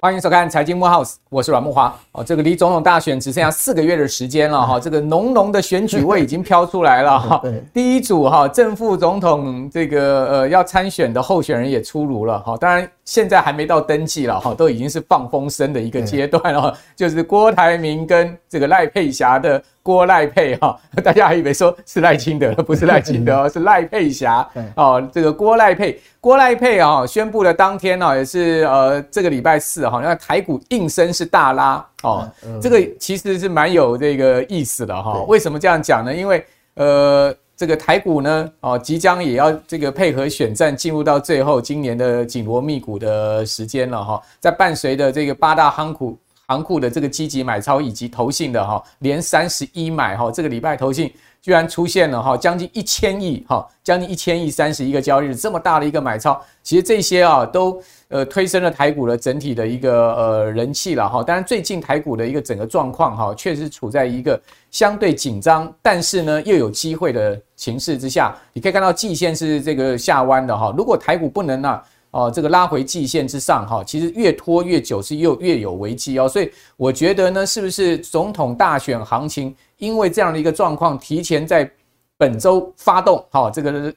欢迎收看财经木 house，我是阮木华。哦，这个离总统大选只剩下四个月的时间了哈，这个浓浓的选举味已经飘出来了哈。第一组哈正副总统这个呃要参选的候选人也出炉了哈，当然现在还没到登记了哈，都已经是放风声的一个阶段了，就是郭台铭跟这个赖佩霞的。郭赖佩哈，大家还以为说是赖清德，不是赖清德哦，是赖佩霞哦。这个郭赖佩，郭赖佩啊，宣布的当天呢，也是呃这个礼拜四哈，那台股应声是大拉哦。这个其实是蛮有这个意思的哈。为什么这样讲呢？因为呃这个台股呢哦，即将也要这个配合选战进入到最后今年的紧锣密鼓的时间了哈，在伴随着这个八大夯股。行库的这个积极买超以及投信的哈连三十一买哈，这个礼拜投信居然出现了哈将近一千亿哈，将近一千亿三十一个交易日这么大的一个买超，其实这些啊都呃推升了台股的整体的一个呃人气了哈。当然最近台股的一个整个状况哈，确实处在一个相对紧张，但是呢又有机会的情势之下。你可以看到季线是这个下弯的哈，如果台股不能呢？哦，这个拉回季线之上哈，其实越拖越久是又越有危机哦，所以我觉得呢，是不是总统大选行情因为这样的一个状况，提前在本周发动？好，这个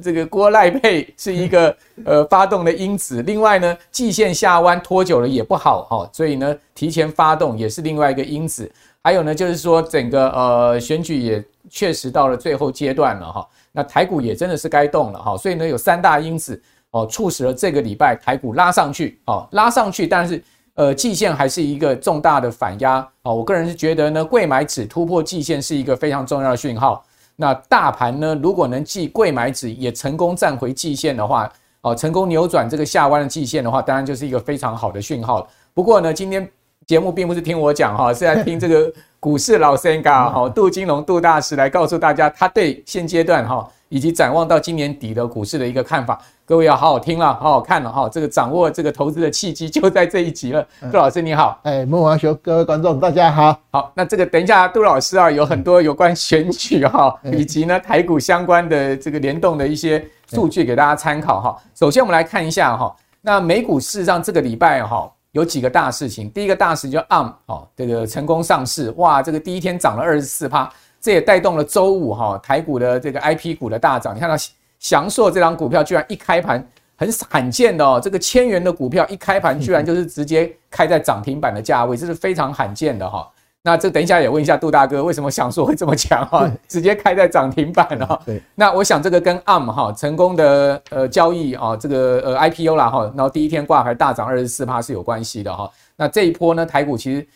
这个郭赖佩是一个呃发动的因子。另外呢，季线下弯拖久了也不好哈，所以呢，提前发动也是另外一个因子。还有呢，就是说整个呃选举也确实到了最后阶段了哈，那台股也真的是该动了哈，所以呢，有三大因子。哦，促使了这个礼拜台股拉上去，哦，拉上去，但是呃，季线还是一个重大的反压，哦，我个人是觉得呢，柜买指突破季线是一个非常重要的讯号。那大盘呢，如果能继柜买指也成功站回季线的话，哦，成功扭转这个下弯的季线的话，当然就是一个非常好的讯号。不过呢，今天节目并不是听我讲哈，是在听这个股市老师嘎哈杜金龙杜大师来告诉大家他对现阶段哈以及展望到今年底的股市的一个看法。各位要好好听了，好好看了哈。这个掌握这个投资的契机就在这一集了。杜老师你好，哎，慕驊兄，各位观众大家好。好，那这个等一下，杜老师啊，有很多有关选举哈，以及呢台股相关的这个联动的一些数据给大家参考哈。首先我们来看一下哈，那美股事实上这个礼拜哈有几个大事情。第一个大事就 ARM 哦，这个成功上市，哇，这个第一天涨了二十四趴，这也带动了周五哈台股的这个 IP 股的大涨。你看到？翔硕这张股票居然一开盘很罕见的哦，这个千元的股票一开盘居然就是直接开在涨停板的价位，这是非常罕见的哈。那这等一下也问一下杜大哥，为什么翔硕会这么强哈？直接开在涨停板了。对，那我想这个跟 ARM 哈成功的呃交易啊，这个呃 IPO 啦哈，然后第一天挂牌大涨二十四趴是有关系的哈。那这一波呢，台股其实。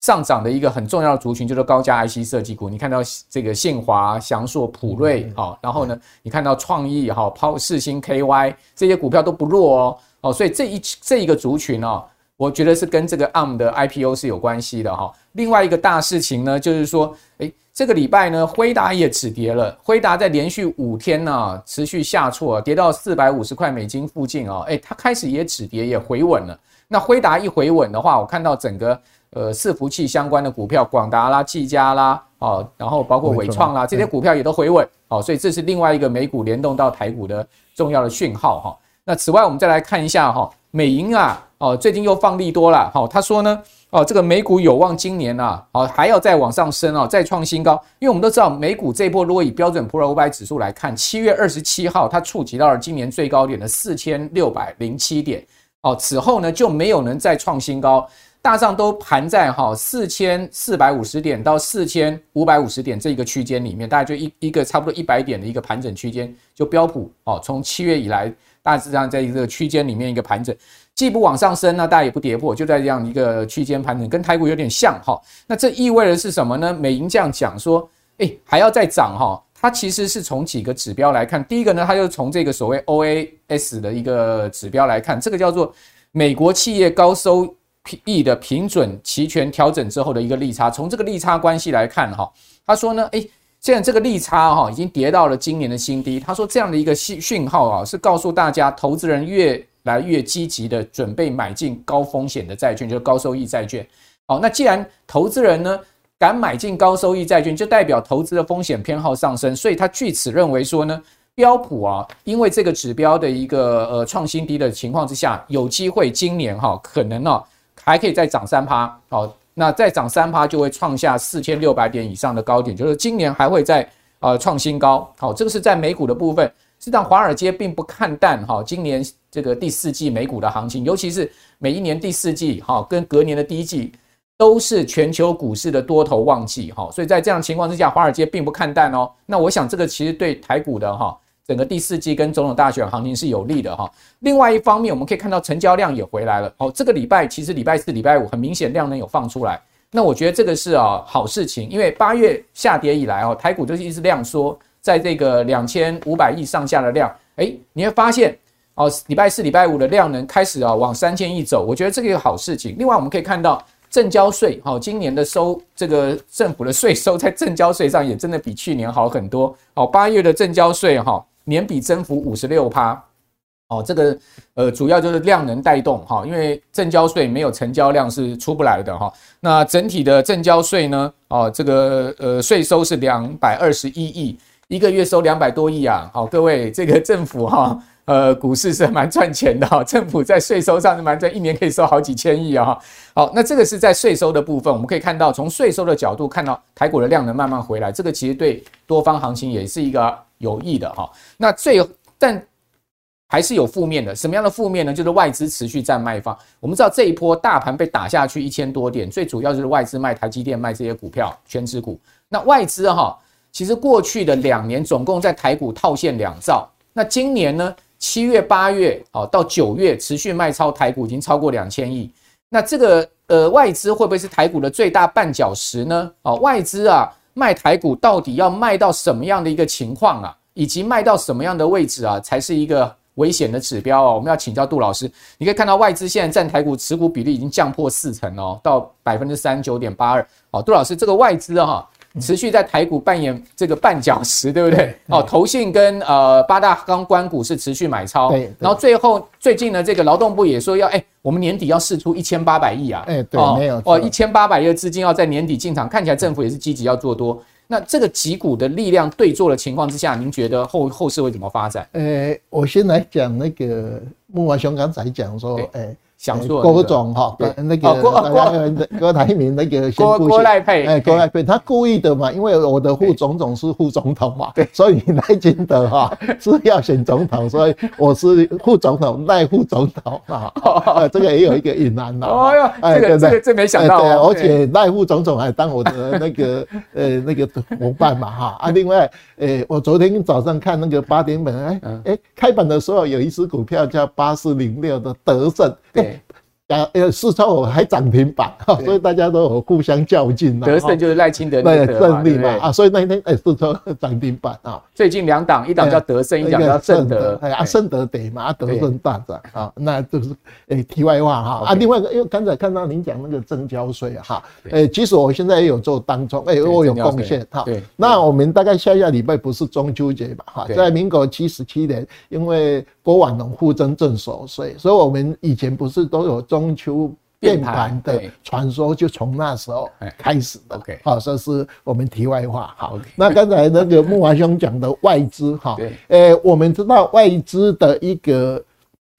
上涨的一个很重要的族群就是高价 IC 设计股，你看到这个信华、祥硕、普瑞，好，然后呢，你看到创意，哈，抛世星 KY 这些股票都不弱哦，哦，所以这一这一个族群哦，我觉得是跟这个 ARM 的 IPO 是有关系的哈。另外一个大事情呢，就是说，诶，这个礼拜呢，辉达也止跌了，辉达在连续五天呢持续下挫，跌到四百五十块美金附近哦，诶，它开始也止跌，也回稳了。那辉达一回稳的话，我看到整个。呃，伺服器相关的股票，广达啦、技嘉啦，哦，然后包括伟创啦，这些股票也都回稳，哦，所以这是另外一个美股联动到台股的重要的讯号哈。那此外，我们再来看一下哈，美银啊，哦，最近又放利多了，好，他说呢，哦，这个美股有望今年啊，哦，还要再往上升哦，再创新高，因为我们都知道美股这一波如果以标准普尔五百指数来看，七月二十七号它触及到了今年最高点的四千六百零七点，哦，此后呢就没有能再创新高。大上都盘在哈四千四百五十点到四千五百五十点这一个区间里面，大概就一一个差不多一百点的一个盘整区间，就标普哦，从七月以来大致上在一个区间里面一个盘整，既不往上升呢，大家也不跌破，就在这样一个区间盘整，跟台股有点像哈。那这意味着是什么呢？美银这样讲说，诶，还要再涨哈？它其实是从几个指标来看，第一个呢，它就从这个所谓 OAS 的一个指标来看，这个叫做美国企业高收。E 的平准期权调整之后的一个利差，从这个利差关系来看，哈，他说呢，诶，现在这个利差哈已经跌到了今年的新低。他说这样的一个讯讯号啊，是告诉大家，投资人越来越积极的准备买进高风险的债券，就是高收益债券。好，那既然投资人呢敢买进高收益债券，就代表投资的风险偏好上升，所以他据此认为说呢，标普啊，因为这个指标的一个呃创新低的情况之下，有机会今年哈、可能呢、还可以再涨三趴，好，那再涨三趴就会创下四千六百点以上的高点，就是今年还会再呃创新高，好，这个是在美股的部分。实际上，华尔街并不看淡哈，今年这个第四季美股的行情，尤其是每一年第四季哈，跟隔年的第一季都是全球股市的多头旺季哈，所以在这样情况之下，华尔街并不看淡哦。那我想这个其实对台股的哈，整个第四季跟总统大选行情是有利的哈。另外一方面，我们可以看到成交量也回来了哦。这个礼拜其实礼拜四、礼拜五很明显量能有放出来，那我觉得这个是啊好事情，因为八月下跌以来哦，台股就是一直量缩。在这个两千五百亿上下的量，诶，你会发现哦，礼拜四、礼拜五的量能开始啊往三千亿走，我觉得这个一个好事情。另外，我们可以看到证交税，哈，今年的收这个政府的税收在证交税上也真的比去年好很多。哦，八月的证交税哈，年比增幅五十六趴，哦，这个呃主要就是量能带动哈，因为证交税没有成交量是出不来的哈。那整体的证交税呢，哦，这个呃税收是两百二十一亿。一个月收两百多亿啊！好，各位，这个政府哈，呃，股市是蛮赚钱的哈。政府在税收上是蛮赚，一年可以收好几千亿啊！好，那这个是在税收的部分，我们可以看到，从税收的角度看到台股的量能慢慢回来，这个其实对多方行情也是一个有益的哈。那最但还是有负面的，什么样的负面呢？就是外资持续占卖方。我们知道这一波大盘被打下去一千多点，最主要就是外资卖台积电卖这些股票，权值股。那外资哈。其实过去的两年总共在台股套现两兆，那今年呢？七月、八月哦，到九月持续卖超台股已经超过两千亿。那这个呃外资会不会是台股的最大绊脚石呢？哦，外资啊卖台股到底要卖到什么样的一个情况啊？以及卖到什么样的位置啊，才是一个危险的指标哦？我们要请教杜老师。你可以看到外资现在占台股持股比例已经降破四成哦，到百分之三十九点八二。哦，杜老师，这个外资哈。持续在台股扮演这个绊脚石，对不对？哦，投信跟呃八大钢管股是持续买超，对。然后最后最近呢，这个劳动部也说要，哎，我们年底要释出一千八百亿啊，哎，对，没有哦，一千八百亿的资金要在年底进场，看起来政府也是积极要做多。那这个几股的力量对坐的情况之下，您觉得后后市会怎么发展？呃，我先来讲那个木华兄刚才讲说，哎。想做郭总哈，那个郭郭郭台铭那个郭郭赖佩，哎，郭赖佩，他故意的嘛，因为我的副总总是副总统嘛，对，所以赖清德哈 是要选总统，所以我是副总统赖副总统啊，这个也有一个隐瞒呐。哦哟，哎，这个这个这没想到，对，而且赖副总统还当我的那个呃那个伙伴嘛哈。啊，另外，呃，我昨天早上看那个八点本，哎哎，开盘的时候有一只股票叫八四零六的德胜。对，呃呃，四周还涨停板 哈，所以大家都有互相较劲。德胜就是赖清德的胜利嘛啊，所以那一天哎，四周涨停板啊。最近两档，一档叫德胜，一档叫胜德。哎呀，胜德得嘛，德胜大涨啊，那就是哎，题外话哈啊。另外一个，因为刚才看到您讲那个增交税哈，哎，其实我现在也有做当中，哎，我有贡献哈。对，那我们大概下下礼拜不是中秋节嘛哈，在民国七十七年，因为。郭婉农夫真正守岁，所以，所以我们以前不是都有中秋变盘的传说，就从那时候开始的。OK，好，这是我们题外话。好，那刚才那个木华兄讲的外资哈，呃，我们知道外资的一个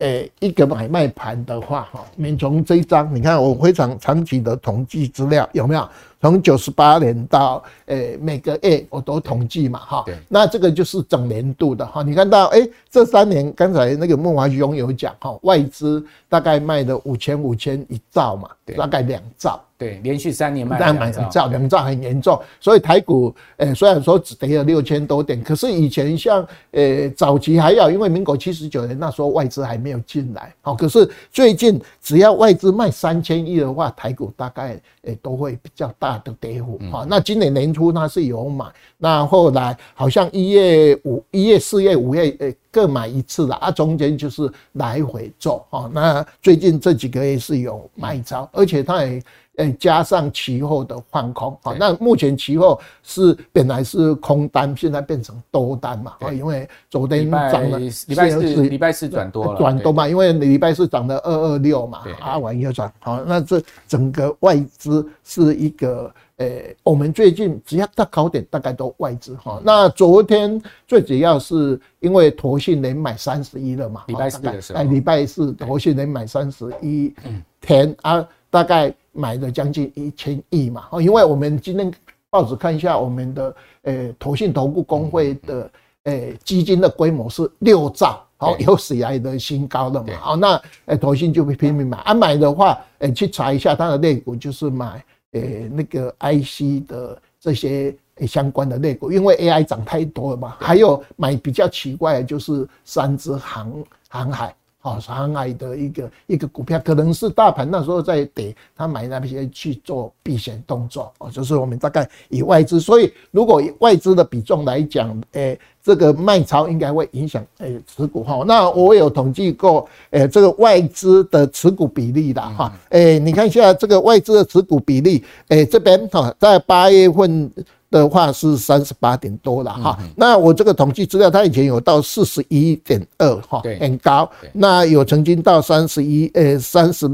呃一个买卖盘的话哈，我们从这一张，你看我非常长期的统计资料有没有？从九十八年到诶每个月我都统计嘛哈，那这个就是整年度的哈。你看到诶这三年刚才那个孟华兄有讲哈，外资大概卖了五千五千一兆嘛，大概两兆。对，连续三年卖两兆，两兆很严重。所以台股诶虽然说只跌了六千多点，可是以前像诶早期还要，因为民国七十九年那时候外资还没有进来，好，可是最近只要外资卖三千亿的话，台股大概诶都会比较大。的跌幅啊，那今年年初它是有买，那后来好像一月五、一月四月、五月诶各买一次了啊，中间就是来回做啊。那最近这几个月是有卖超，而且它也诶，加上期货的放空啊，那目前期货是本来是空单，现在变成多单嘛啊，因为昨天涨了，礼拜四礼拜四转多了，转多嘛，因为礼拜四涨了二二六嘛，啊，晚又转好，那这整个外资是一个。诶，我们最近只要到高点，大概都外资哈。那昨天最主要是因为投信连买三十一了嘛，礼拜四的时候，哎，礼拜四投信连买三十一天啊，大概买了将近一千亿嘛。哦，因为我们今天报纸看一下，我们的呃投信投顾工会的呃基金的规模是六兆，好有史以来的新高了嘛。好，那呃投信就会拼命买啊，买的话，呃去查一下它的类股，就是买。诶、欸，那个 IC 的这些相关的类股，因为 AI 涨太多了嘛，还有买比较奇怪的就是三只航航海，好航海的一个一个股票，可能是大盘那时候在跌，他买那些去做避险动作，哦，就是我们大概以外资，所以如果以外资的比重来讲，诶。这个卖超应该会影响诶持股哈，那我有统计过诶这个外资的持股比例的哈，诶你看一下这个外资的持股比例，诶这边哈在八月份的话是三十八点多了哈，那我这个统计资料它以前有到四十一点二哈，很高，那有曾经到三十一呃三十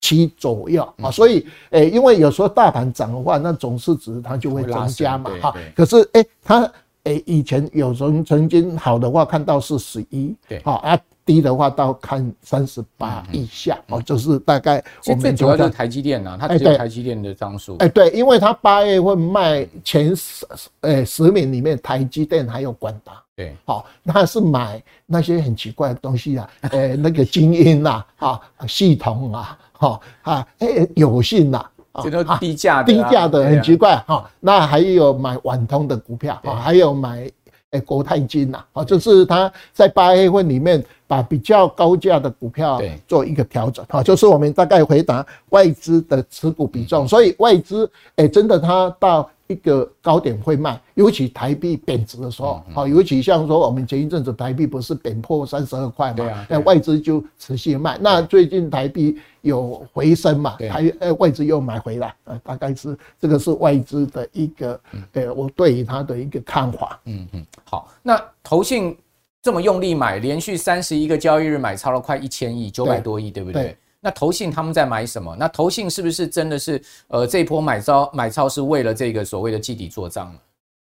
七左右啊，所以诶因为有时候大盘涨的话，那总市值它就会增加嘛哈，可是诶它。诶，以前有曾曾经好的话看到是十一，对，好啊，低的话到看三十八以下，哦，就是大概我们最主要就是台积电呐，它只有台积电的张数，哎，对，因为它八月份卖前十，哎，十名里面台积电还有广达，对，好，那是买那些很奇怪的东西啊，哎，那个精英呐，啊，系统啊，哈啊，哎，有信呐。这都低价的，低价的很奇怪哈。那还有买万通的股票啊，还有买诶国泰金呐，啊，就是他在八月份里面把比较高价的股票做一个调整。啊，就是我们大概回答外资的持股比重，所以外资诶真的它到。一个高点会卖，尤其台币贬值的时候，好，尤其像说我们前一阵子台币不是贬破三十二块嘛，那外资就持续卖。那最近台币有回升嘛，台呃外资又买回来，呃，大概是这个是外资的一个呃，我对于它的一个看法。嗯嗯，好，那投信这么用力买，连续三十一个交易日买超了快一千亿，九百多亿，对不对？那投信他们在买什么？那投信是不是真的是呃这一波买超买超是为了这个所谓的季底做账呢？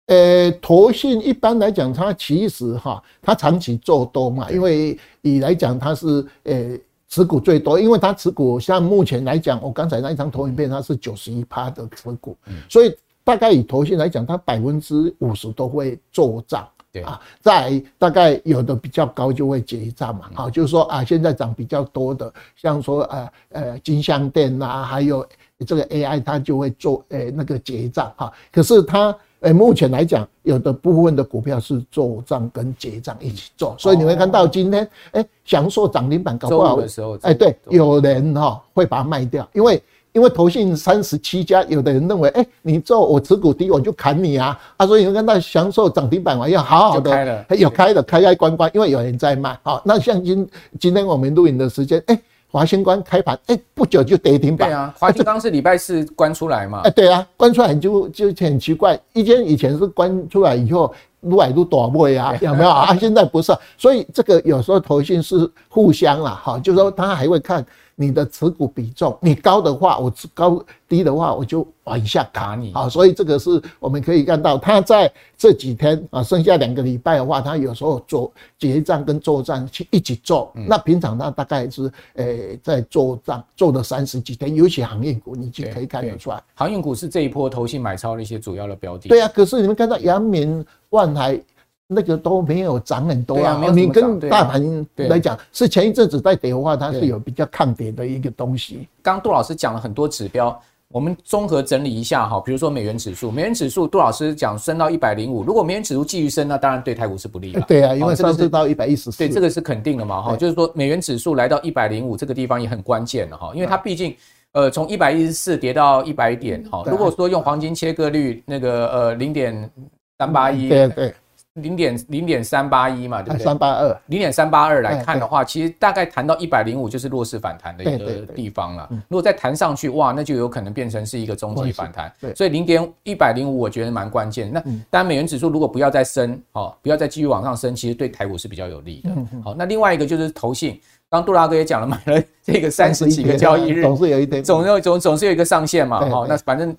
呃，投信一般来讲，它其实哈，它长期做多嘛，因为以来讲它是呃持股最多，因为它持股像目前来讲，我刚才那一张投影片它是九十一趴的持股，所以大概以投信来讲，它百分之五十都会做帐。对。啊，在大概有的比较高就会结账嘛，好，就是说啊，现在涨比较多的，像说呃呃金像电呐，还有这个 AI，它就会做诶那个结账。哈。可是它诶目前来讲，有的部分的股票是做账跟结账一起做，所以你会看到今天诶享受涨停板搞不好的时候，哎对，有人哈会把它卖掉，因为。因为投信三十七家，有的人认为，哎，你做我持股低，我就砍你啊！啊，所以你们看到享受涨停板，我要好好的有开的开开关关，因为有人在卖。好，那像今今天我们录影的时间，哎，华兴关开盘，哎，不久就跌停板。对啊，华兴刚是礼拜四关出来嘛？哎，对啊，关出来就就很奇怪，以前以前是关出来以后，撸来撸多位啊，有没有啊？现在不是，所以这个有时候投信是互相啦，哈，就是说他还会看。你的持股比重，你高的话，我高低的话，我就往下卡你啊。所以这个是我们可以看到，他在这几天啊，剩下两个礼拜的话，他有时候做结账跟做账去一起做。那平常他大概是诶在做账做了三十几天，尤其航运股，你就可以看得出来。航运股是这一波投信买超的一些主要的标的。对啊，可是你们看到阳明、万海。那个都没有涨很多啊，你跟大盘来讲，是前一阵子在跌的话，它是有比较抗跌的一个东西。刚杜老师讲了很多指标，我们综合整理一下哈，比如说美元指数，美元指数杜老师讲升到一百零五，如果美元指数继续升，那当然对台股是不利的。对啊，因为上次到一百一十四，对，这个是肯定的嘛哈，就是说美元指数来到一百零五这个地方也很关键的哈，因为它毕竟呃从一百一十四跌到一百点哈，如果说用黄金切割率那个呃零点三八一，对对。零点零点三八一嘛，对不对？三八二，零点三八二来看的话，其实大概弹到一百零五就是弱势反弹的一个地方了。如果再弹上去，哇，那就有可能变成是一个中级反弹。对，所以零点一百零五，我觉得蛮关键。那当然，美元指数如果不要再升，哦，不要再继续往上升，其实对台股是比较有利的。好，那另外一个就是投信，刚杜大哥也讲了，买了这个三十几个交易日，总是有一点，总有总总是有一个上限嘛。好，那反正。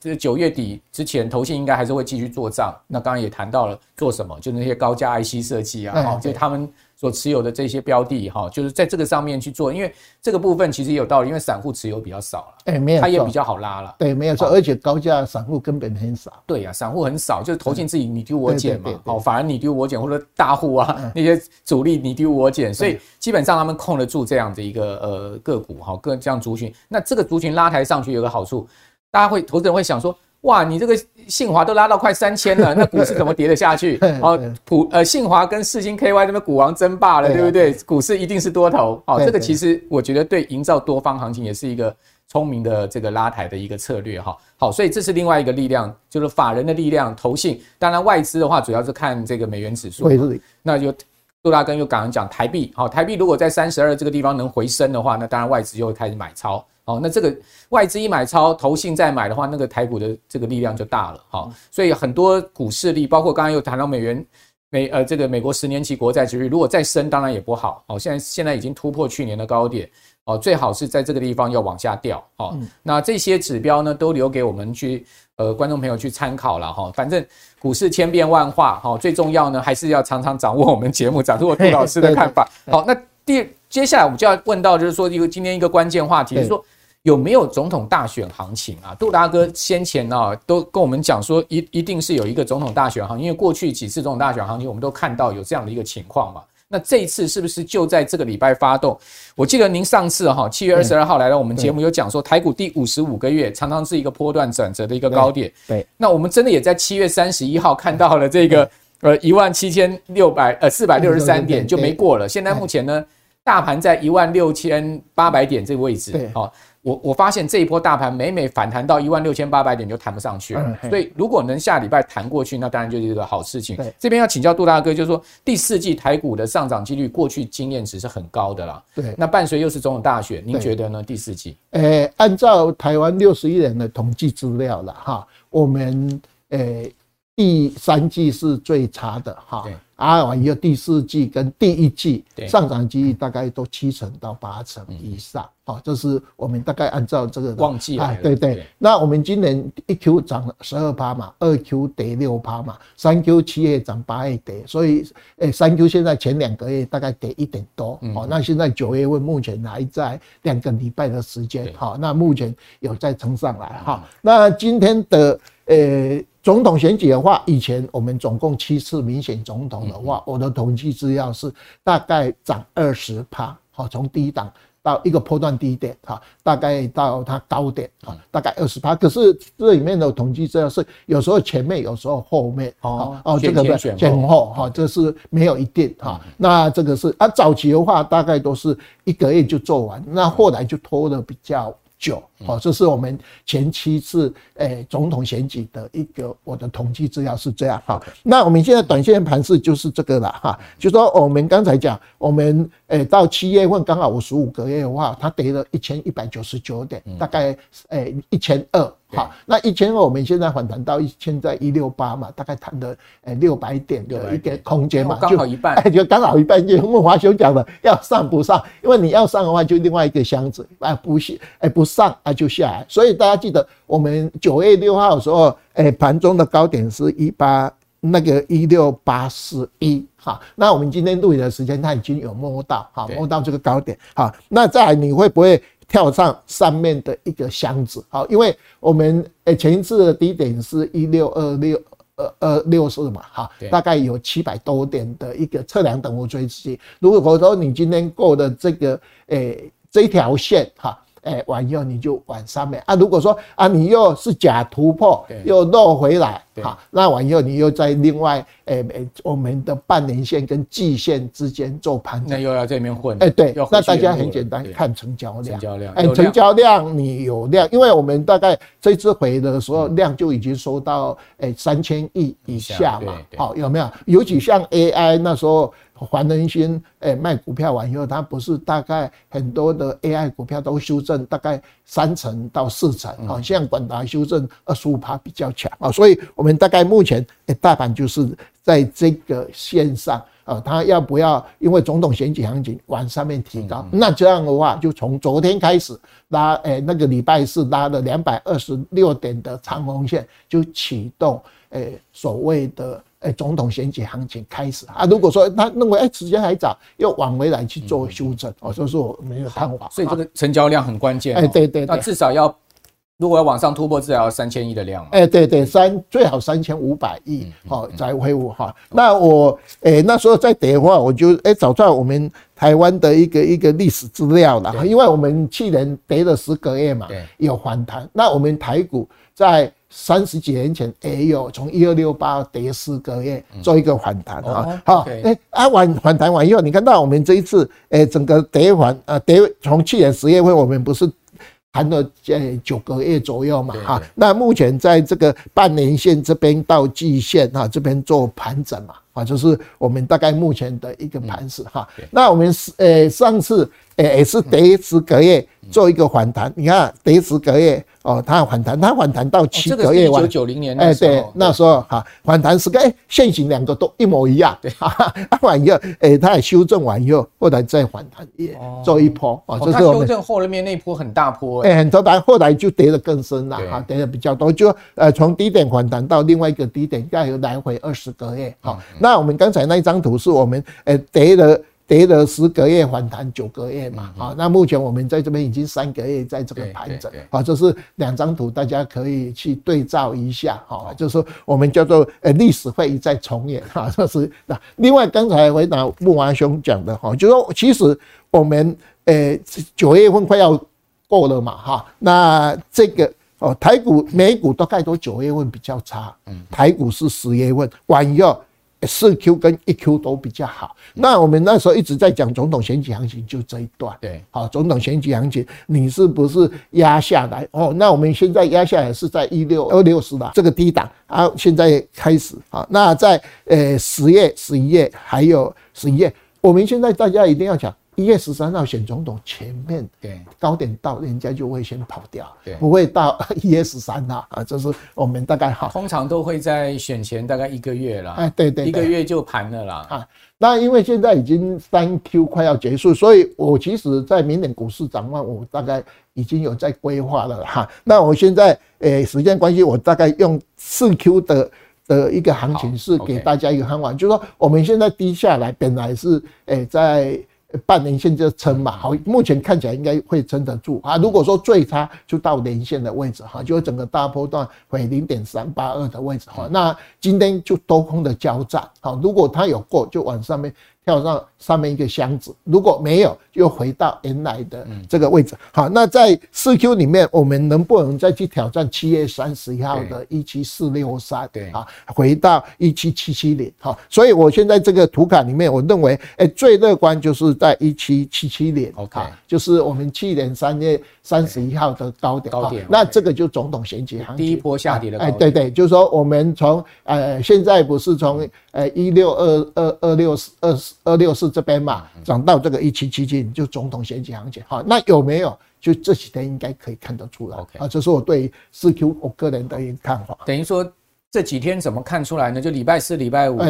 这九月底之前，投信应该还是会继续做账。那刚刚也谈到了做什么，就那些高价 IC 设计啊，哈，就他们所持有的这些标的，哈，就是在这个上面去做。因为这个部分其实也有道理，因为散户持有比较少了，哎，没有，它也比较好拉了。对，没有错，而且高价散户根本很少。对呀，散户很少，就是投信自己你丢我捡嘛，好，反而你丢我捡，或者大户啊那些主力你丢我捡，所以基本上他们控得住这样的一个呃个股哈，跟这样族群。那这个族群拉抬上去有个好处。大家会，投资人会想说，哇，你这个信华都拉到快三千了，那股市怎么跌得下去？哦，普呃信华跟世星 KY 这边股王争霸了，对不对？股市一定是多头。哦，这个其实我觉得对营造多方行情也是一个聪明的这个拉抬的一个策略哈。好，所以这是另外一个力量，就是法人的力量，投信。当然外资的话，主要是看这个美元指数。那就杜大根又刚刚讲台币，好，台币如果在三十二这个地方能回升的话，那当然外资就会开始买超。哦，那这个外资一买超，投信再买的话，那个台股的这个力量就大了。好，所以很多股市力，包括刚刚又谈到美元美呃这个美国十年期国债殖率，如果再升，当然也不好。哦，现在现在已经突破去年的高点。哦，最好是在这个地方要往下掉。哦，那这些指标呢，都留给我们去呃观众朋友去参考了哈。反正股市千变万化，哈，最重要呢还是要常常掌握我们节目，掌握杜老师的看法。好，那第接下来我们就要问到，就是说一个今天一个关键话题，就是说。有没有总统大选行情啊？杜大哥先前啊都跟我们讲说，一一定是有一个总统大选行情，因为过去几次总统大选行情，我们都看到有这样的一个情况嘛。那这一次是不是就在这个礼拜发动？我记得您上次哈七月二十二号来到我们节目有讲说，台股第五十五个月常常是一个波段转折的一个高点。对，那我们真的也在七月三十一号看到了这个呃一万七千六百呃四百六十三点就没过了。现在目前呢，大盘在一万六千八百点这个位置。对，好。我我发现这一波大盘每每反弹到一万六千八百点就弹不上去了，所以如果能下礼拜弹过去，那当然就是一个好事情。这边要请教杜大哥，就是说第四季台股的上涨几率，过去经验值是很高的啦。对，那伴随又是总统大选，您觉得呢？第四季？呃，按照台湾六十亿人的统计资料了哈，我们呃第三季是最差的哈。啊，完以后第四季跟第一季上涨几率大概都七成到八成以上，好，这是我们大概按照这个旺季啊，对对。那我们今年一 Q 涨了十二趴嘛，二 Q 跌六趴嘛，三 Q 七月涨八月跌，所以诶，三 Q 现在前两个月大概跌一点多，好，那现在九月份目前还在两个礼拜的时间，好，那目前有在冲上来哈，那今天的诶。总统选举的话，以前我们总共七次民选总统的话，我的统计资料是大概涨二十趴，好，从低档到一个波段低点，哈，大概到它高点，啊，大概二十趴。可是这里面的统计资料是有时候前面，有时候后面，哦哦，这个不前后，哈，这是没有一定，哈。那这个是啊，早期的话大概都是一个月就做完，那后来就拖得比较。九，好，这是我们前期是诶总统选举的一个我的统计资料是这样哈。那我们现在短线盘势就是这个了哈，就说我们刚才讲，我们诶到七月份刚好五十五个月的话，它跌了一千一百九十九点，大概诶一千二。好，那一千二我们现在反弹到一千在一六八嘛，大概弹了诶六百点的一个空间嘛，刚好一半，就刚好一半。就孟华雄讲的，要上不上？因为你要上的话，就另外一个箱子啊，不是诶不上啊就下来。所以大家记得，我们九月六号的时候，诶盘中的高点是一八那个一六八四一。哈，那我们今天录影的时间，它已经有摸到，哈摸到这个高点。哈，那再来你会不会？跳上上面的一个箱子，好，因为我们诶前一次的低点是一六二六二二六四嘛，哈，大概有七百多点的一个测量等幅锥体。如果说你今天过的这个诶这条线哈，诶完以后你就往上面啊。如果说啊你又是假突破又落回来，好，那完以后你又在另外，诶诶，我们的半年线跟季线之间做盘整，那又要这边混，哎，对，那大家很简单，看成交量，成交量，哎，成交量你有量，因为我们大概这次回的时候量就已经收到，哎三千亿以下嘛，好，有没有？尤其像 AI 那时候。黄仁勋诶卖股票完以后，他不是大概很多的 AI 股票都修正大概三成到四成啊，像广达修正二十五趴比较强啊，所以我们大概目前诶大盘就是在这个线上啊，它要不要因为总统选举行情往上面提高？那这样的话，就从昨天开始拉诶那个礼拜四拉了两百二十六点的长红线，就启动诶所谓的。哎，总统选举行情开始啊！如果说他认为哎时间还早，又往回来去做修正，哦，所以说我没有看法。所以这个成交量很关键。哎，对对，那至少要如果要往上突破，至少要三千亿的量。哎，对对，三最好三千五百亿，好才会有哈。那我哎那时候在跌的话，我就哎找出来我们台湾的一个一个历史资料了，因为我们去年跌了十个月嘛，有反弹。那我们台股在。三十几年前也有从一二六八跌四个月做一个反弹啊，好，哎啊反反弹完以后，你看到我们这一次哎整个跌反啊跌，从去年十月份我们不是谈了呃九个月左右嘛哈，那目前在这个半年线这边到季线哈这边做盘整嘛啊，就是我们大概目前的一个盘势哈，那我们是呃上次呃也是跌十个月做一个反弹，你看跌十个月。哦，它反弹，它反弹到七个月完，一九九零年，哎，对，那时候哈，反弹是个，哎，现行两个都一模一样，对，哈，完以后，哎，它也修正完以后，后来再反弹，也做一波，哦，它修正后面那波很大波，哎，很多单，后来就跌得更深了，哈，跌得比较多，就呃从低点反弹到另外一个低点，大概来回二十个月，好，那我们刚才那一张图是我们呃跌了。跌了十个月，反弹九个月嘛，好，那目前我们在这边已经三个月在这个盘整，好，这是两张图，大家可以去对照一下，哈，就是说我们叫做呃历史会一再重演，哈，这是那另外刚才回答木华兄讲的，哈，就是说其实我们呃九月份快要过了嘛，哈，那这个哦台股、美股大概都九月份比较差，嗯，台股是十月份完以后。四 Q 跟一 Q 都比较好。那我们那时候一直在讲总统选举行情，就这一段。对，好，总统选举行情，你是不是压下来？哦，那我们现在压下来是在一六二六十的这个低档啊。现在开始啊，那在呃十月、十一月还有十一月，我们现在大家一定要讲。一月十三号选总统前面，对高点到，人家就会先跑掉，对，不会到 一月十三号啊，这是我们大概好，通常都会在选前大概一个月啦，哎，对对，一个月就盘了啦啊。那因为现在已经三 Q 快要结束，所以我其实在明年股市展望，我大概已经有在规划了哈。那我现在诶，时间关系，我大概用四 Q 的的一个行情是给大家一个看法，就是说我们现在低下来，本来是诶在。半年线就撑嘛，好，目前看起来应该会撑得住啊。如果说最差就到年线的位置哈，就整个大波段回零点三八二的位置哈。那今天就多空的交战，好，如果它有过就往上面。跳上上面一个箱子，如果没有，又回到原来的这个位置。好，那在四 Q 里面，我们能不能再去挑战七月三十一号的一七四六三？对，啊，回到一七七七零。好，所以我现在这个图卡里面，我认为，哎，最乐观就是在一七七七零。OK，就是我们去年三月三十一号的高点。高点。那这个就总统选举行情第一波下跌的。哎，对对，就是说我们从呃现在不是从呃一六二二二六四二四。二六四这边嘛，涨到这个一七七七，就总统选举行情。好，那有没有？就这几天应该可以看得出来。OK，啊，这是我对四 Q 我个人的一个看法。等于说这几天怎么看出来呢？就礼拜四、礼拜五，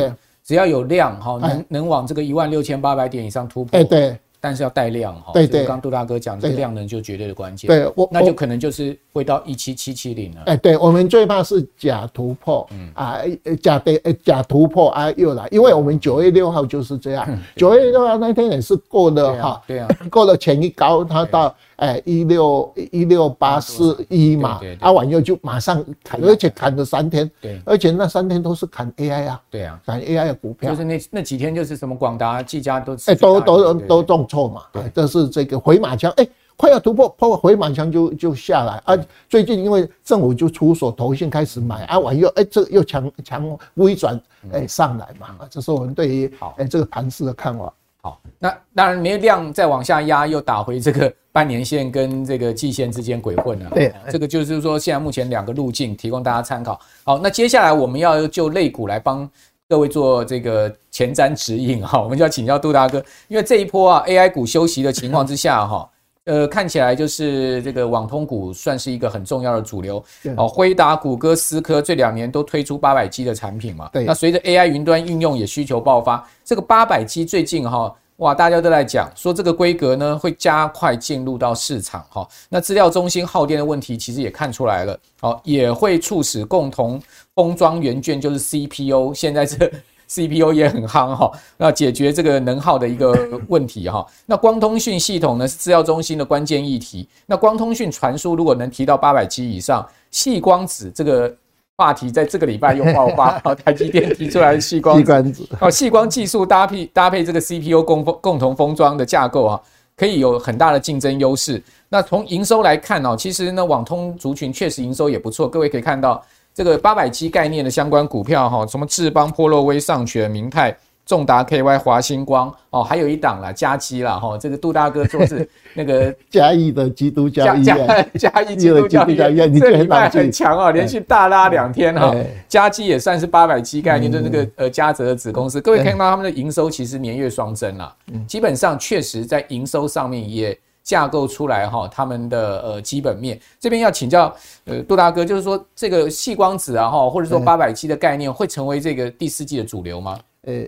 只要有量哈，能能往这个一万六千八百点以上突破。哎，对。但是要带量哈，对对，刚杜大哥讲这个量能就绝对的关键，对，我那就可能就是会到一七七七零了。哎，对，我们最怕是假突破，嗯。啊，假的假突破啊又来，因为我们九月六号就是这样，九月六号那天也是过了哈，对啊，过了前一高，它到。哎，一六一六八四一嘛，啊，完以后就马上砍，而且砍了三天，对，而且那三天都是砍 AI 啊，对啊，砍 AI 的股票，就是那那几天就是什么广达、技嘉都，哎，都都都重挫嘛，对，这是这个回马枪，哎，快要突破破回满墙就就下来。啊。最近因为政府就出手，投信开始买啊，完又哎这又强强微转哎上来嘛，这是我们对于哎这个盘势的看法。好，那当然没量再往下压，又打回这个半年线跟这个季线之间鬼混了。对，这个就是说现在目前两个路径提供大家参考。好，那接下来我们要就类股来帮各位做这个前瞻指引哈，我们就要请教杜大哥，因为这一波啊 AI 股休息的情况之下哈，呃看起来就是这个网通股算是一个很重要的主流。哦，辉达、谷歌、思科这两年都推出八百 G 的产品嘛。对。那随着 AI 云端应用也需求爆发，这个八百 G 最近哈。哇，大家都在讲说这个规格呢会加快进入到市场哈。那资料中心耗电的问题其实也看出来了，哦，也会促使共同封装元件，就是 CPU，现在这 CPU 也很夯哈。那解决这个能耗的一个 问题哈。那光通讯系统呢是制药中心的关键议题。那光通讯传输如果能提到八百 G 以上，细光子这个。话题在这个礼拜又爆发，台积电提出来的矽光子，哦，细光技术搭配搭配这个 CPU 共封共同封装的架构啊，可以有很大的竞争优势。那从营收来看哦，其实呢，网通族群确实营收也不错。各位可以看到这个八百七概念的相关股票哈，什么智邦、波洛威、上全、明泰。重达 KY、华星光哦，还有一档啦，嘉基啦哈，这个杜大哥说是 那个嘉义的基督教医院，嘉 义基督教医院，这礼拜很强啊，连续大拉两天哈。嘉基也算是八百七概念，就那个呃嘉泽的子公司，各位看到他们的营收其实年月双增啦，基本上确实在营收上面也架构出来哈，他们的呃基本面这边要请教呃杜大哥，就是说这个细光子啊哈，或者说八百七的概念会成为这个第四季的主流吗？呃。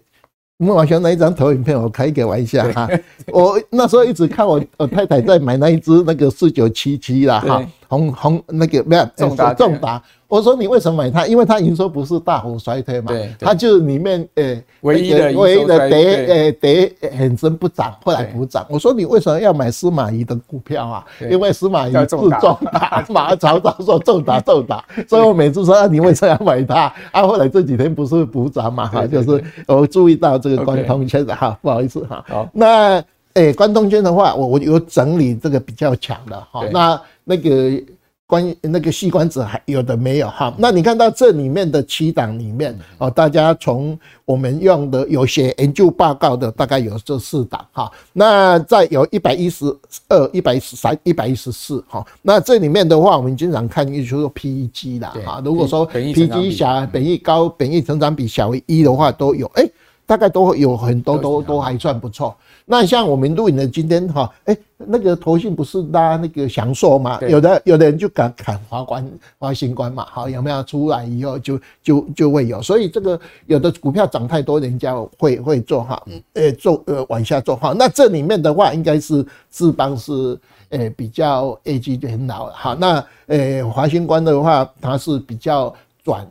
我们往前那一张投影片，我开个玩一下哈。我那时候一直看我我太太在买那一只那个四九七七啦哈，红红那个没有重达重达。我说你为什么买它？因为它营收不是大幅衰退嘛，它就是里面诶唯一的唯一的跌诶跌很深不涨，后来补涨。我说你为什么要买司马懿的股票啊？因为司马懿是重打嘛，曹操 说重打 重打，所以我每次说啊，你为什么要买它？啊，后来这几天不是补涨嘛哈，就是我注意到这个关通圈的哈，不好意思哈。好，那诶关通圈的话，我我有整理这个比较强的哈，那那个。关于那个矽光子还有的没有哈？那你看到这里面的七档里面哦，大家从我们用的有写研究报告的，大概有这四档哈。那再有一百一十二、一百一十三、一百一十四哈。那这里面的话，我们经常看就是说 PEG 啦哈。如果说 PEG 小、本益高、本益成长比小于一的话，都有哎、欸，大概都有很多都都还算不错。那像我们录影的今天哈，哎，那个投信不是拉那个享受嘛？有的有的人就敢砍华冠、华星冠嘛，好，有没有出来以后就就就会有，所以这个有的股票涨太多，人家会会做哈，呃做呃往下做哈。那这里面的话，应该是智邦是呃比较业绩很老了哈。那呃华星冠的话，它是比较转。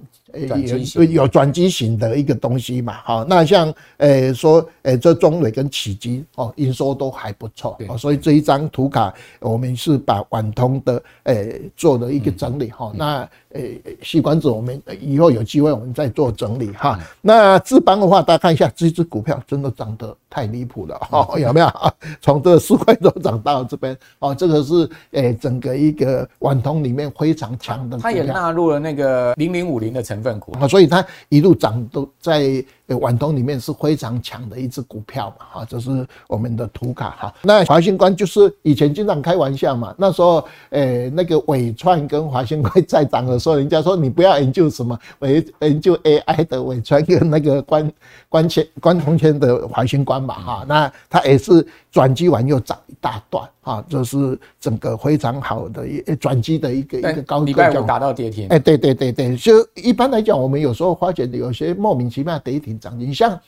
有有转机型的一个东西嘛，好，那像诶说，诶这中磊跟启基哦，营收都还不错，哦，所以这一张图卡我们是把网通的诶做了一个整理哈，那。诶，细管子，我们以后有机会我们再做整理哈。那智邦的话，大家看一下，这支股票真的涨得太离谱了哈，有没有？从这四块多涨到这边哦，这个是诶整个一个皖通里面非常强的。它也纳入了那个零零五零的成分股啊，所以它一路涨都在。皖通里面是非常强的一只股票嘛，哈，这是我们的图卡哈。那华兴光就是以前经常开玩笑嘛，那时候，诶，那个伟创跟华兴光在涨的时候，人家说你不要研究什么，研研究 AI 的伟创跟那个关关前关同前的华兴光嘛，哈，那他也是转机完又涨一大段。啊，这是整个非常好的一转机的一个一个高礼拜五达到跌停，哎，对对对对，就一般来讲，我们有时候发觉有些莫名其妙跌停涨停，像，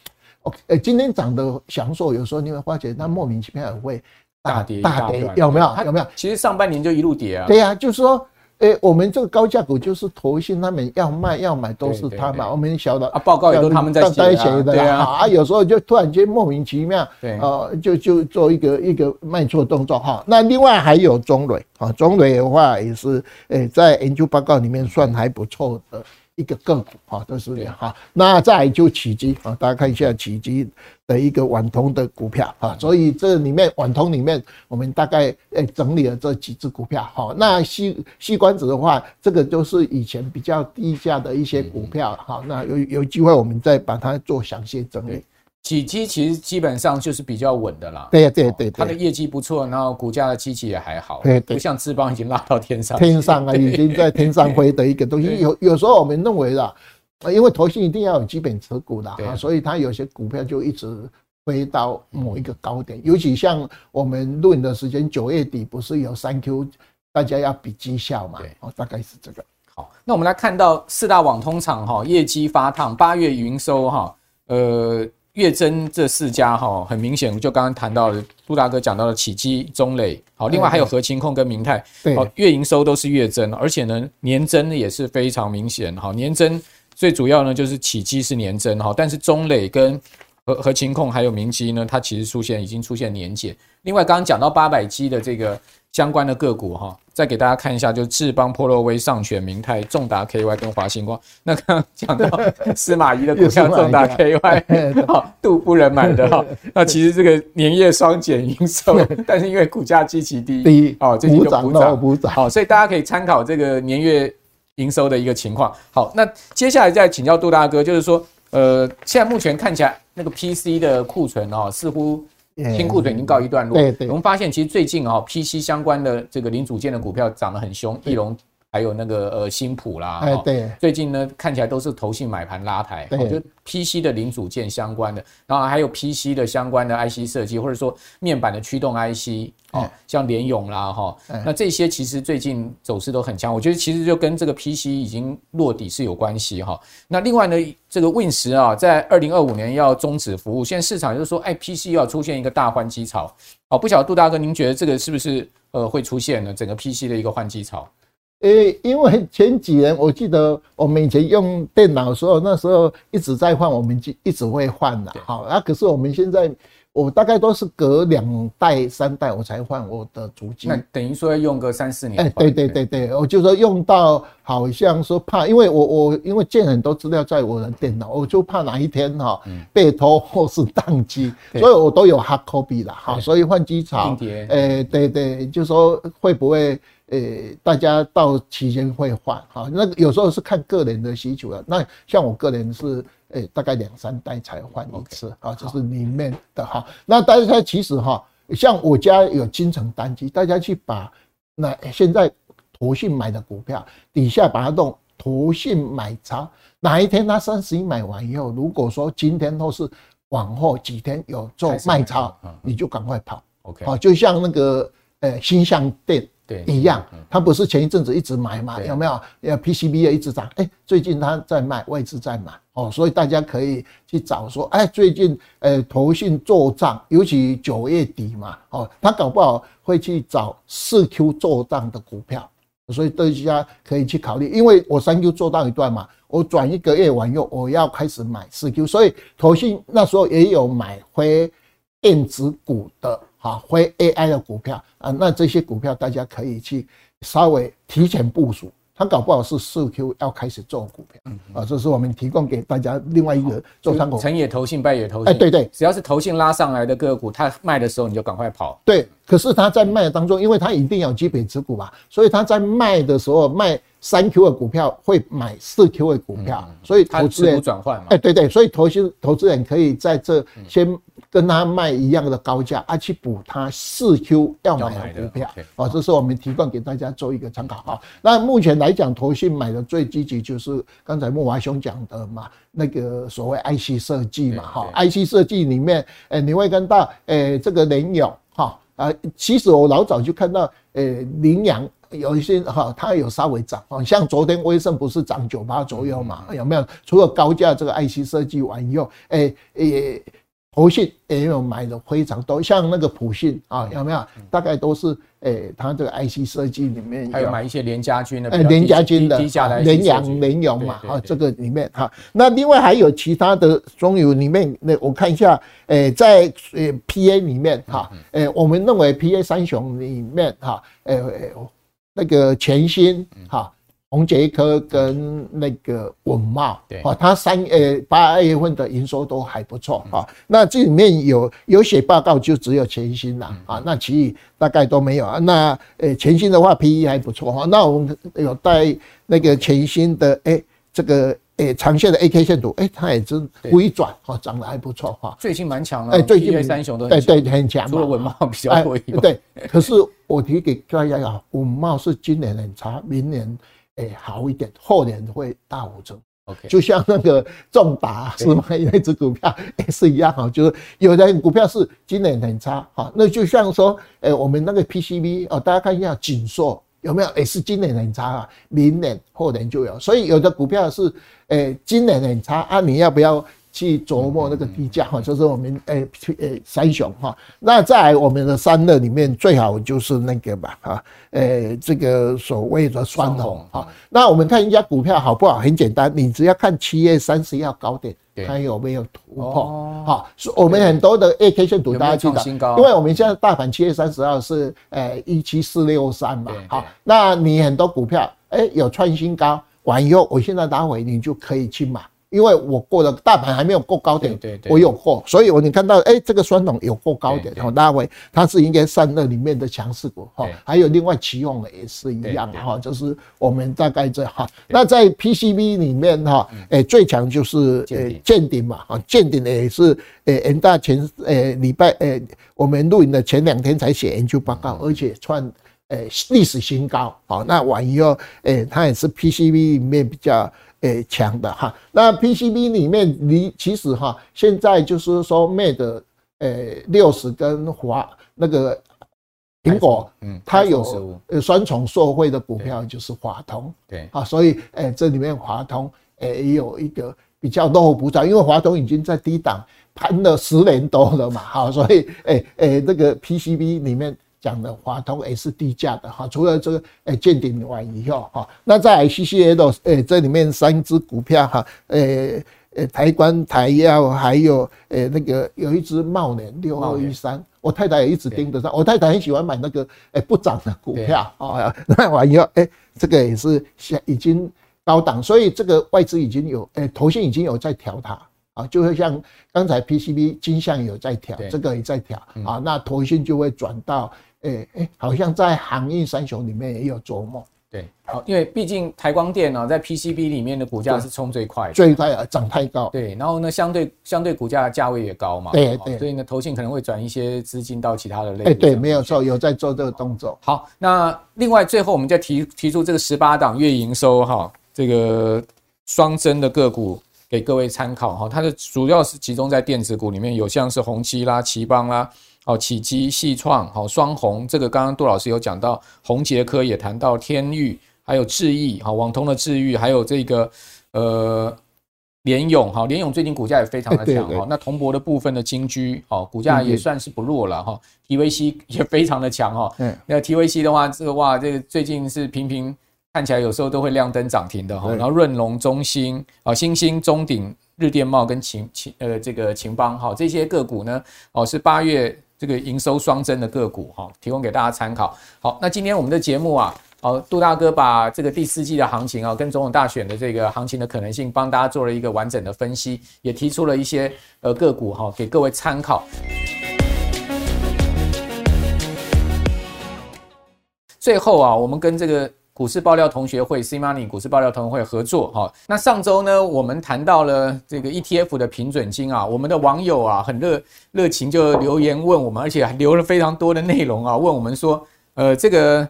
呃，今天涨的享受，有时候你会发觉它莫名其妙也会大跌大跌，有没有？有没有？其实上半年就一路跌啊。对呀，就是说。哎、欸，我们这个高价股就是投信他们要卖要买都是他嘛，我们晓得啊，报告也都他们在写的啊，啊，有时候就突然间莫名其妙，对啊，就就做一个一个卖错动作哈。那另外还有中磊啊，中磊的话也是诶，在研究报告里面算还不错的。一个个股哈，都是这样哈。那再就起基啊，大家看一下起基的一个网通的股票啊，所以这里面网通里面，我们大概诶整理了这几只股票哈。那西西关子的话，这个就是以前比较低价的一些股票哈。那有有机会我们再把它做详细整理。启碁其实基本上就是比较稳的啦，对对对，它的业绩不错，然后股价的基期也还好，对对，不像智邦已经拉到天上，天上啊，已经在天上飞的一个东西。有有时候我们认为啦，因为投信一定要有基本持股的啊，所以它有些股票就一直飞到某一个高点。尤其像我们录影的时间，九月底不是有三 Q，大家要比绩效嘛，哦，大概是这个。好，那我们来看到四大网通厂哈，业绩发烫，八月营收哈，呃。月增这四家哈，很明显，就刚刚谈到的杜大哥讲到的启基、中磊，好，另外还有合勤控跟明泰，好，月营收都是月增，而且呢，年增也是非常明显，好，年增最主要呢就是启基是年增哈，但是中磊跟合合勤控还有明基呢，它其实出现已经出现年减。另外刚刚讲到八百基的这个相关的个股哈。再给大家看一下，就是智邦、波洛威、上全、明泰、重达 KY 跟华星光。那刚刚讲到 司马懿的股票，重达 KY，好，杜不能买的哈。那其实这个年月双减营收，但是因为股价极其低，低哦，最近就补涨补涨。好，所以大家可以参考这个年月营收的一个情况。好，那接下来再请教杜大哥，就是说，呃，现在目前看起来那个 PC 的库存哦，似乎。清库存已经告一段落。对对，我们发现其实最近啊，PC 相关的这个零组件的股票涨得很凶，义隆。还有那个呃新普啦，哎对，最近呢看起来都是投信买盘拉抬，我觉得 PC 的零组件相关的，然后还有 PC 的相关的 IC 设计，或者说面板的驱动 IC，哦，像联咏啦哈，那这些其实最近走势都很强，我觉得其实就跟这个 PC 已经落底是有关系哈。那另外呢，这个 Win10 啊，在二零二五年要终止服务，现在市场就是说，哎，PC 要出现一个大换机潮，哦，不晓得杜大哥，您觉得这个是不是呃会出现呢？整个 PC 的一个换机潮？因为前几年我记得我们以前用电脑的时候，那时候一直在换，我们就一直会换的。好，那可是我们现在，我大概都是隔两代、三代我才换我的主机。那等于说要用个三四年。哎，对对对对，我就说用到好像说怕，因为我我因为建很多资料在我的电脑，我就怕哪一天哈被偷或是宕机，所以我都有 hard copy 的。哈，所以换机槽，哎，对对，就说会不会？呃、欸，大家到期间会换哈，那有时候是看个人的需求了。那像我个人是诶、欸，大概两三代才换一次啊，这是里面的哈。那大家其实哈，像我家有金城单机，大家去把那现在投信买的股票底下把它弄投信买超，哪一天它三十一买完以后，如果说今天或是往后几天有做卖超，你就赶快跑。OK，好，就像那个呃新向电。一样，他不是前一阵子一直买嘛？有没有？要 PCB 也一直涨，哎，最近他在卖，外资在买哦，所以大家可以去找说，哎，最近呃投信做账，尤其九月底嘛，哦，他搞不好会去找四 Q 做账的股票，所以大家可以去考虑，因为我三 Q 做到一段嘛，我转一个月完又我要开始买四 Q，所以投信那时候也有买回电子股的。好，非 AI 的股票啊，那这些股票大家可以去稍微提前部署，它搞不好是四 Q 要开始做股票啊，这是我们提供给大家另外一个做参考。成也投信，败也投信。哎，对对，只要是投信拉上来的个股，它卖的时候你就赶快跑。对，可是它在卖的当中，因为它一定要基本持股嘛，所以它在卖的时候卖三 Q 的股票会买四 Q 的股票，所以投资人转换嘛。哎，对对，所以投资投资人可以在这先。跟他卖一样的高价，啊，去补他四 Q 要买的股票，哦，这是我们提供给大家做一个参考哈。那目前来讲，投信买的最积极就是刚才莫华兄讲的嘛，那个所谓 IC 设计嘛，哈，IC 设计里面，诶，你会看到，诶，这个联咏，哈，啊，其实我老早就看到，诶，羚羊有一些哈，它有稍微涨，啊，像昨天威盛不是涨九八左右嘛，有没有？除了高价这个 IC 设计完以后，诶，诶。投信也有买的非常多，像那个普信啊，有没有？大概都是诶，它这个 IC 设计里面还有买一些联家军的，诶，联家军的，联阳、联咏嘛，啊，这个里面哈。那另外还有其他的中游里面，那我看一下，诶，在呃 PA 里面哈，诶，我们认为 PA 三雄里面哈，诶，那个全新哈。宏杰科跟那个稳懋，对，哦，它三呃八月份的营收都还不错啊。那这里面有有写报告就只有全新啦啊，那其余大概都没有啊。那呃全新的话 P E 还不错哈。那我们有带那个全新的哎这个。诶，长线的 A K 线图，诶，它也是微转，哈，涨得还不错，哈。最近蛮强了，诶，最近三雄都对对很强，除了稳懋比较弱一点。对，可是我提给大家啊，稳懋是今年很差，明年诶好一点，后年会大五增。OK，就像那个重达是吗？那只股票 也是一样哈，就是有的股票是今年很差，哈，那就像说，诶，我们那个 P C B 哦，大家看一下紧缩。有没有？也是今年很差啊，明年后年就有。所以有的股票是，诶，今年很差啊，你要不要去琢磨那个低价哈？就是我们诶诶三雄哈。那在我们的三乐里面，最好就是那个吧哈，诶这个所谓的双鸿哈。那我们看一家股票好不好？很简单，你只要看七月三十一号高点。它有没有突破？好，我们很多的 A K 线图大家记得，因为我们现在大盘七月三十号是呃一七四六三嘛。好，那你很多股票哎有创新高，完以后我现在拿回你就可以去买。因为我过了大盘还没有过高点，对对对，我有过，所以我你看到哎，这个酸桶有过高点，然后大为它是应该散热里面的强势股哈，还有另外奇鋐也是一样哈，就是我们大概这哈，那在 PCB 里面哈，哎最强就是呃健鼎嘛哈，健鼎也是呃人大前呃礼拜呃我们录影的前两天才写研究报告，而且创呃历史新高，好，那完以后哎它也是 PCB 里面比较。诶，强的哈，那 PCB 里面你其实哈，现在就是说 Mate 诶六十跟华那个苹果，嗯，它有呃双重受惠的股票就是华通，对。啊，所以诶这里面华通诶也有一个比较落后补涨，因为华通已经在低档盘了十年多了嘛，哈，所以诶诶这个 PCB 里面。讲的华通也是低价的哈，除了这个诶见顶完以后哈，那在 CCL 诶这里面三只股票哈，诶诶台观台药还有诶那个有一只茂联六二一三，我太太也一直盯着上，我太太很喜欢买那个诶不涨的股票啊，那完以后诶这个也是现已经高档，所以这个外资已经有诶投信已经有在调它。啊，就会像刚才 PCB 金像有在调，这个也在调啊，那投信就会转到，诶诶，好像在航运三雄里面也有琢磨。对，好，因为毕竟台光电呢，在 PCB 里面的股价是冲最快的，最快啊，涨太高。对，然后呢，相对相对股价的价位也高嘛。对对。所以呢，投信可能会转一些资金到其他的类。哎，对，没有错，有在做这个动作。好，那另外最后我们再提提出这个十八档月营收哈，这个双增的个股。给各位参考哈，它的主要是集中在电子股里面，有像是宏碁啦、奇邦啦、哦启基、细创、好双红，这个刚刚杜老师有讲到，宏杰科也谈到天域，还有智易，好网通的智易，还有这个呃联咏，哈联咏最近股价也非常的强哈，那铜箔的部分的金居，哦股价也算是不弱了哈，TVC 也非常的强哈，嗯，那 TVC 的话，这个哇，这个最近是频频。看起来有时候都会亮灯涨停的哈，然后润隆、中兴啊、新兴、中鼎、日电贸跟秦秦呃这个秦邦哈这些个股呢哦是八月这个营收双增的个股哈，提供给大家参考。好，那今天我们的节目啊，哦杜大哥把这个第四季的行情啊，跟总统大选的这个行情的可能性，帮大家做了一个完整的分析，也提出了一些呃个股哈给各位参考。最后啊，我们跟这个。股市爆料同学会 C Money 股市爆料同学会合作哈，那上周呢，我们谈到了这个 ETF 的平准金啊，我们的网友啊很热热情就留言问我们，而且还留了非常多的内容啊，问我们说，呃，这个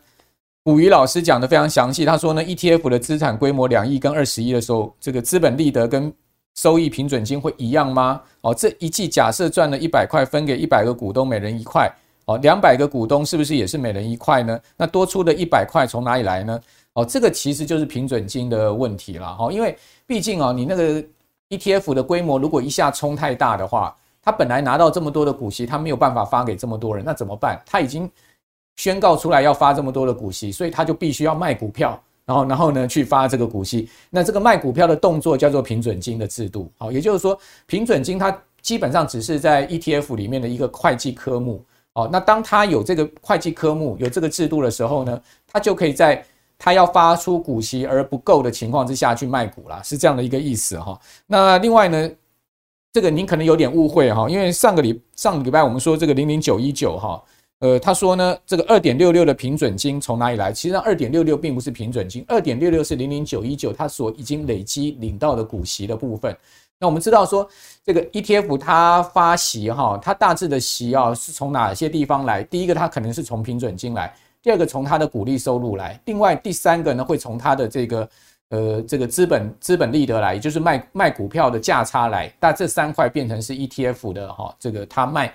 古雨老师讲的非常详细，他说呢，ETF 的资产规模两亿跟二十亿的时候，这个资本利得跟收益平准金会一样吗？哦，这一季假设赚了一百块，分给一百个股东，每人一块。哦，两百个股东是不是也是每人一块呢？那多出的一百块从哪里来呢？哦，这个其实就是平准金的问题了哈。因为毕竟啊，你那个 ETF 的规模如果一下冲太大的话，他本来拿到这么多的股息，他没有办法发给这么多人，那怎么办？他已经宣告出来要发这么多的股息，所以他就必须要卖股票，然后然后呢去发这个股息。那这个卖股票的动作叫做平准金的制度。好，也就是说平准金它基本上只是在 ETF 里面的一个会计科目。哦，那当他有这个会计科目、有这个制度的时候呢，他就可以在他要发出股息而不够的情况之下去卖股啦，是这样的一个意思哈。那另外呢，这个您可能有点误会哈，因为上个礼上个礼拜我们说这个零零九一九哈，呃，他说呢这个二点六六的平准金从哪里来？其实二点六六并不是平准金，二点六六是零零九一九它所已经累积领到的股息的部分。那我们知道说这个 ETF 它发息哈，它大致的息啊是从哪些地方来？第一个它可能是从平准金来。第二个从它的股利收入来，另外第三个呢会从它的这个呃这个资本资本利得来，也就是卖卖股票的价差来，那这三块变成是 ETF 的哈这个它卖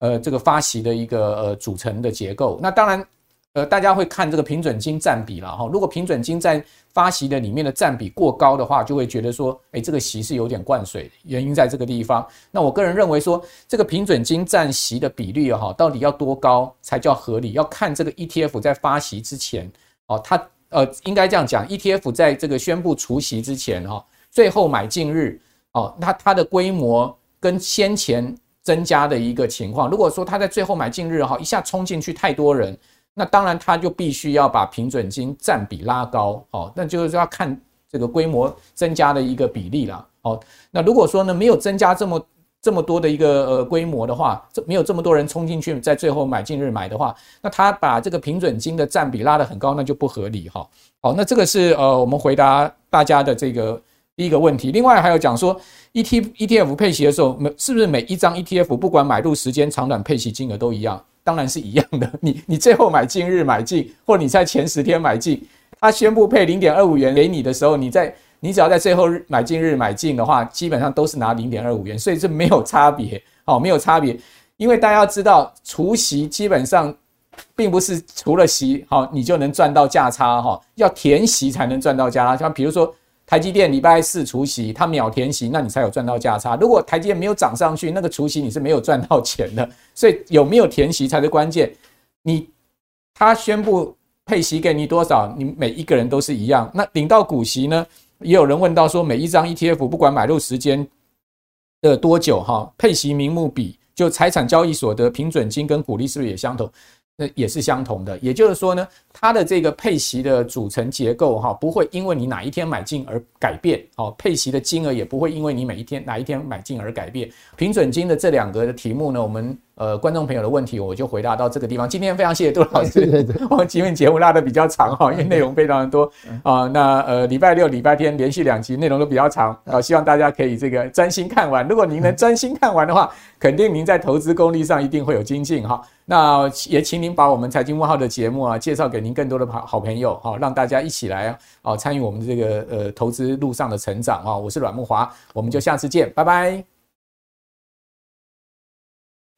呃这个发息的一个呃组成的结构。那当然。呃，大家会看这个平准金占比了哈。如果平准金在发息的里面的占比过高的话，就会觉得说，哎，这个息是有点灌水，原因在这个地方。那我个人认为说，这个平准金占息的比率哈，到底要多高才叫合理？要看这个 ETF 在发息之前哦，它呃应该这样讲，ETF 在这个宣布除息之前哈，最后买进日哦，它它的规模跟先前增加的一个情况，如果说它在最后买进日哈，一下冲进去太多人。那当然，他就必须要把平准金占比拉高，哦，那就是要看这个规模增加的一个比例了，哦，那如果说呢，没有增加这么这么多的一个呃规模的话，这没有这么多人冲进去，在最后买进日买的话，那他把这个平准金的占比拉得很高，那就不合理哈。好，那这个是呃我们回答大家的这个第一个问题。另外还有讲说 E T ETF 配息的时候，每是不是每一张 ETF 不管买入时间长短，配息金额都一样？当然是一样的，你你最后买进日买进，或你在前十天买进，他宣布配零点二五元给你的时候，你在你只要在最后日买进日买进的话，基本上都是拿零点二五元，所以这没有差别，哦，没有差别，因为大家要知道，除息基本上并不是除了息，好，你就能赚到价差，哈，要填息才能赚到价差，像比如说。台积电礼拜四除息，它秒填息，那你才有赚到价差。如果台积电没有涨上去，那个除息你是没有赚到钱的。所以有没有填息才是关键。你他宣布配息给你多少，你每一个人都是一样。那领到股息呢？也有人问到说，每一张 ETF 不管买入时间的多久，哈，配息名目比就财产交易所得平准金跟股利是不是也相同？那也是相同的，也就是说呢，它的这个配息的组成结构哈，不会因为你哪一天买进而改变，哦，配息的金额也不会因为你每一天哪一天买进而改变。平准金的这两个的题目呢，我们。呃，观众朋友的问题我就回答到这个地方。今天非常谢谢杜老师，我们今天节目拉的比较长哈，因为内容非常的多啊。那呃，礼拜六、礼拜天连续两集内容都比较长啊，希望大家可以这个专心看完。如果您能专心看完的话，肯定您在投资功力上一定会有精进哈。那也请您把我们财经问号的节目啊介绍给您更多的好好朋友哈，让大家一起来啊参与我们这个呃投资路上的成长啊。我是阮木华，我们就下次见，拜拜。